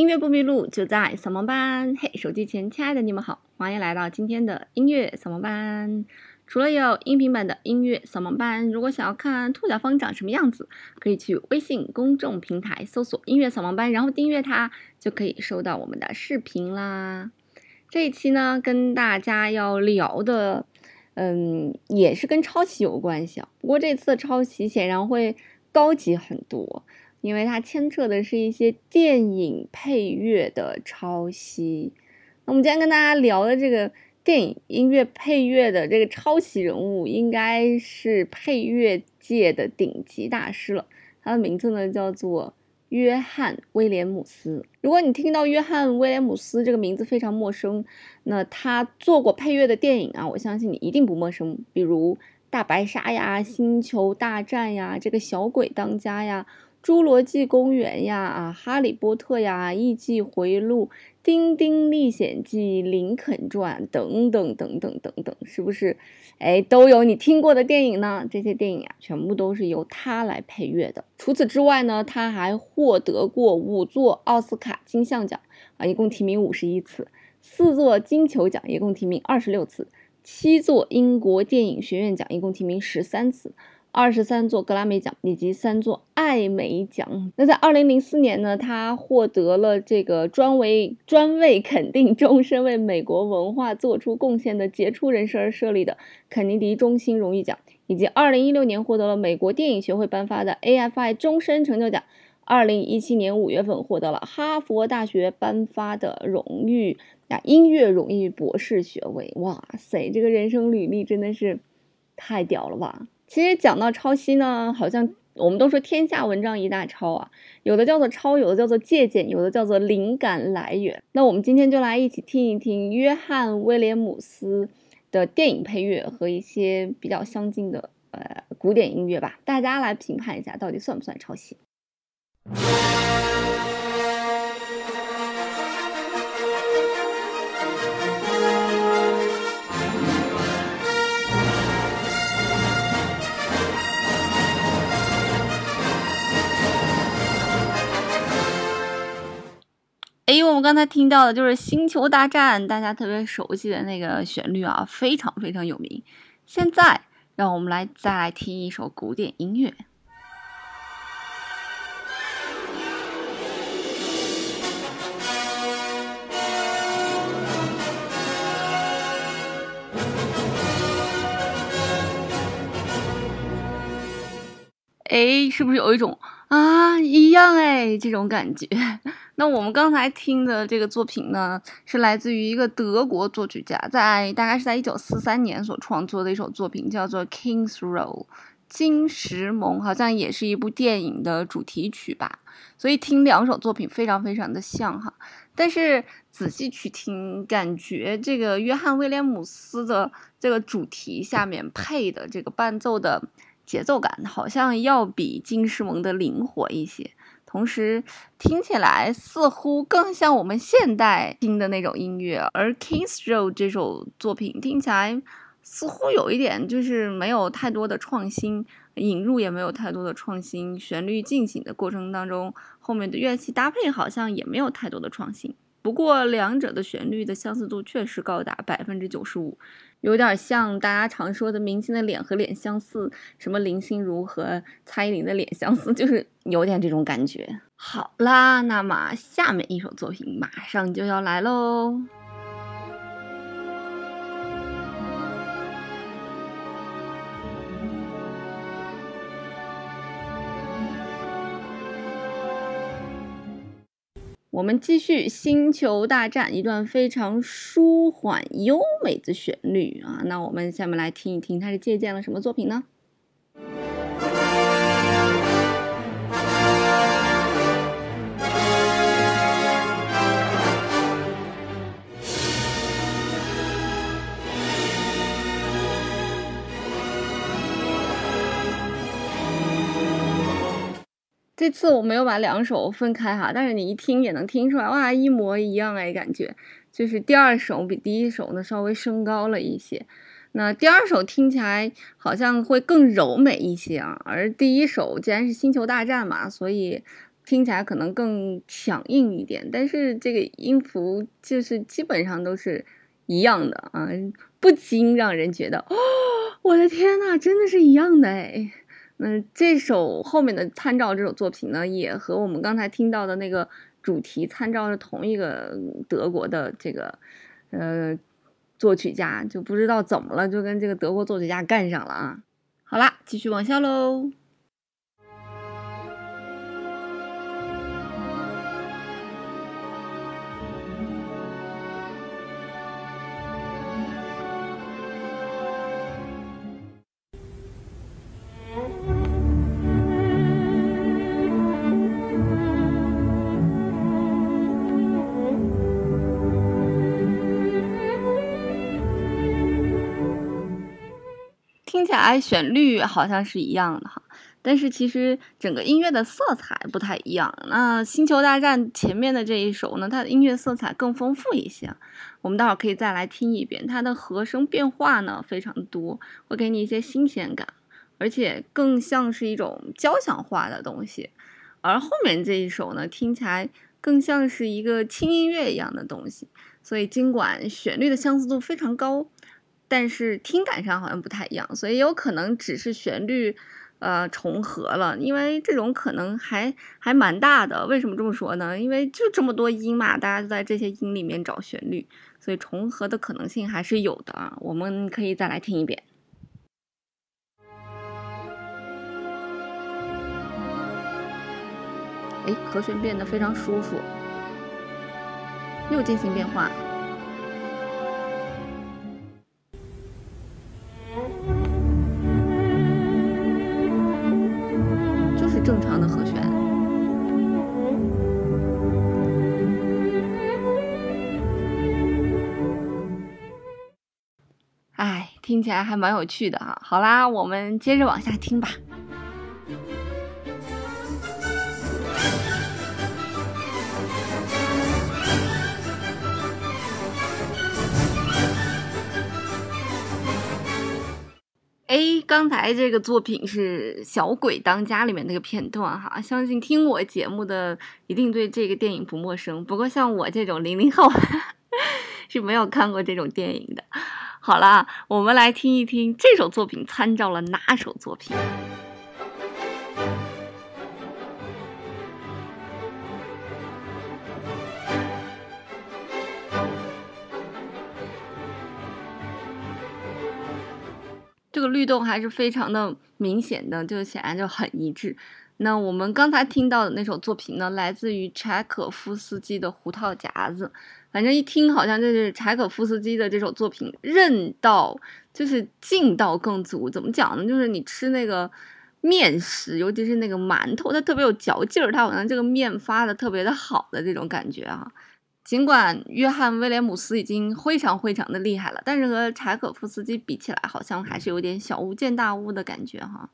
音乐不迷路，就在扫盲班。嘿，手机前亲爱的你们好，欢迎来到今天的音乐扫盲班。除了有音频版的音乐扫盲班，如果想要看兔小芳长什么样子，可以去微信公众平台搜索“音乐扫盲班”，然后订阅它，就可以收到我们的视频啦。这一期呢，跟大家要聊的，嗯，也是跟抄袭有关系啊。不过这次的抄袭显然会高级很多，因为它牵扯的是一些电影配乐的抄袭。那我们今天跟大家聊的这个。电影音乐配乐的这个抄袭人物，应该是配乐界的顶级大师了。他的名字呢叫做约翰威廉姆斯。如果你听到约翰威廉姆斯这个名字非常陌生，那他做过配乐的电影啊，我相信你一定不陌生。比如《大白鲨》呀，《星球大战》呀，这个小鬼当家呀。侏罗纪公园呀，啊，哈利波特呀，艺伎回路，丁丁历险记，林肯传等等等等等等，是不是？哎，都有你听过的电影呢？这些电影啊，全部都是由他来配乐的。除此之外呢，他还获得过五座奥斯卡金像奖啊，一共提名五十一次；四座金球奖，一共提名二十六次；七座英国电影学院奖，一共提名十三次。二十三座格莱美奖以及三座艾美奖。那在二零零四年呢，他获得了这个专为专为肯定终身为美国文化做出贡献的杰出人士而设立的肯尼迪中心荣誉奖，以及二零一六年获得了美国电影学会颁发的 AFI 终身成就奖。二零一七年五月份获得了哈佛大学颁发的荣誉啊音乐荣誉博士学位。哇塞，这个人生履历真的是太屌了吧！其实讲到抄袭呢，好像我们都说天下文章一大抄啊，有的叫做抄，有的叫做借鉴，有的叫做灵感来源。那我们今天就来一起听一听约翰威廉姆斯的电影配乐和一些比较相近的呃古典音乐吧，大家来评判一下到底算不算抄袭。刚才听到的就是《星球大战》，大家特别熟悉的那个旋律啊，非常非常有名。现在，让我们来再来听一首古典音乐。哎，是不是有一种啊一样哎这种感觉？那我们刚才听的这个作品呢，是来自于一个德国作曲家，在大概是在一九四三年所创作的一首作品，叫做《King's Row》金石盟，好像也是一部电影的主题曲吧。所以听两首作品非常非常的像哈，但是仔细去听，感觉这个约翰威廉姆斯的这个主题下面配的这个伴奏的。节奏感好像要比金石盟的灵活一些，同时听起来似乎更像我们现代听的那种音乐。而 King's Row 这首作品听起来似乎有一点就是没有太多的创新，引入也没有太多的创新，旋律进行的过程当中，后面的乐器搭配好像也没有太多的创新。不过两者的旋律的相似度确实高达百分之九十五。有点像大家常说的明星的脸和脸相似，什么林心如和蔡依林的脸相似，就是有点这种感觉。好啦，那么下面一首作品马上就要来喽。我们继续《星球大战》，一段非常舒缓优美的旋律啊！那我们下面来听一听，它是借鉴了什么作品呢？这次我没有把两首分开哈，但是你一听也能听出来，哇，一模一样哎，感觉就是第二首比第一首呢稍微升高了一些，那第二首听起来好像会更柔美一些啊，而第一首既然是星球大战嘛，所以。听起来可能更强硬一点，但是这个音符就是基本上都是一样的啊，不禁让人觉得，哦，我的天呐，真的是一样的哎。那这首后面的参照这首作品呢，也和我们刚才听到的那个主题参照是同一个德国的这个呃作曲家，就不知道怎么了，就跟这个德国作曲家干上了啊。好啦，继续往下喽。听起来旋律好像是一样的哈，但是其实整个音乐的色彩不太一样。那《星球大战》前面的这一首呢，它的音乐色彩更丰富一些。我们待会儿可以再来听一遍，它的和声变化呢非常多，会给你一些新鲜感，而且更像是一种交响化的东西。而后面这一首呢，听起来更像是一个轻音乐一样的东西。所以尽管旋律的相似度非常高。但是听感上好像不太一样，所以有可能只是旋律，呃，重合了。因为这种可能还还蛮大的。为什么这么说呢？因为就这么多音嘛，大家就在这些音里面找旋律，所以重合的可能性还是有的啊。我们可以再来听一遍。哎，和弦变得非常舒服，又进行变化。听起来还蛮有趣的哈。好啦，我们接着往下听吧。哎，刚才这个作品是《小鬼当家》里面那个片段哈，相信听我节目的一定对这个电影不陌生。不过像我这种零零后 是没有看过这种电影的。好啦，我们来听一听这首作品参照了哪首作品。这个律动还是非常的明显的，就显然就很一致。那我们刚才听到的那首作品呢，来自于柴可夫斯基的《胡桃夹子》。反正一听好像就是柴可夫斯基的这首作品，韧道就是劲道更足。怎么讲呢？就是你吃那个面食，尤其是那个馒头，它特别有嚼劲儿，它好像这个面发的特别的好的这种感觉啊。尽管约翰威廉姆斯已经非常非常的厉害了，但是和柴可夫斯基比起来，好像还是有点小巫见大巫的感觉哈。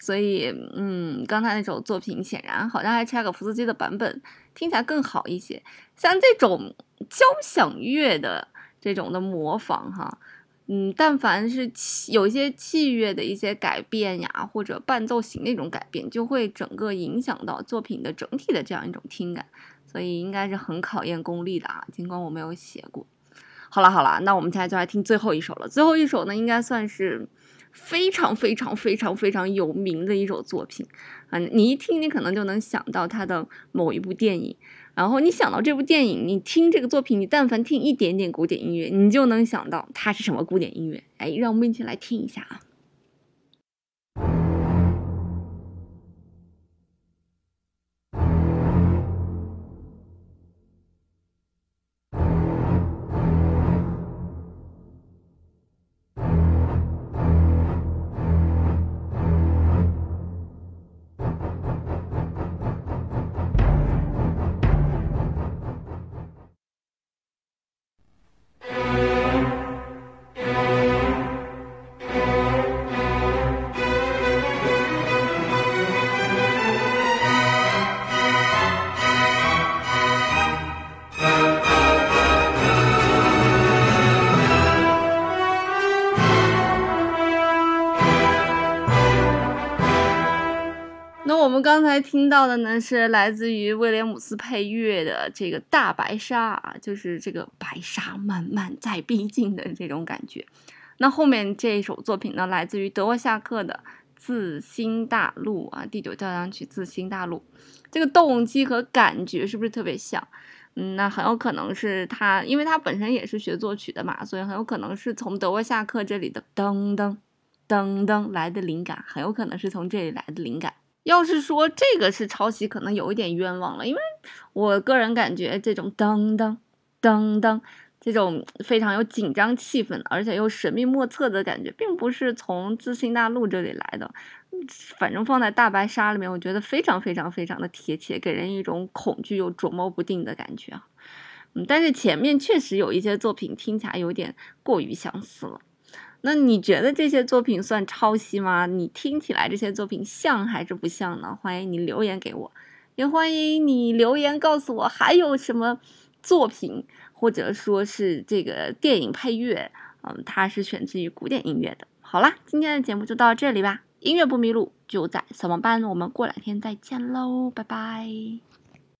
所以，嗯，刚才那首作品显然好像还柴可夫斯基的版本听起来更好一些。像这种交响乐的这种的模仿哈，嗯，但凡是有一些器乐的一些改变呀，或者伴奏型的一种改变，就会整个影响到作品的整体的这样一种听感。所以应该是很考验功力的啊，尽管我没有写过。好了好了，那我们现在就来听最后一首了。最后一首呢，应该算是非常非常非常非常有名的一首作品啊。你一听，你可能就能想到它的某一部电影。然后你想到这部电影，你听这个作品，你但凡听一点点古典音乐，你就能想到它是什么古典音乐。哎，让我们一起来听一下啊。们刚才听到的呢，是来自于威廉姆斯配乐的这个大白鲨啊，就是这个白鲨慢慢在逼近的这种感觉。那后面这一首作品呢，来自于德沃夏克的《自新大陆》啊，第九交响曲《自新大陆》，这个动机和感觉是不是特别像？嗯，那很有可能是他，因为他本身也是学作曲的嘛，所以很有可能是从德沃夏克这里的噔噔噔噔来的灵感，很有可能是从这里来的灵感。要是说这个是抄袭，可能有一点冤枉了，因为我个人感觉这种噔噔噔噔。这种非常有紧张气氛，而且又神秘莫测的感觉，并不是从自信大陆这里来的。反正放在大白鲨里面，我觉得非常非常非常的贴切，给人一种恐惧又捉摸不定的感觉啊。嗯，但是前面确实有一些作品听起来有点过于相似了。那你觉得这些作品算抄袭吗？你听起来这些作品像还是不像呢？欢迎你留言给我，也欢迎你留言告诉我还有什么作品。或者说是这个电影配乐，嗯，它是选自于古典音乐的。好啦，今天的节目就到这里吧。音乐不迷路，就在扫盲班。我们过两天再见喽，拜拜。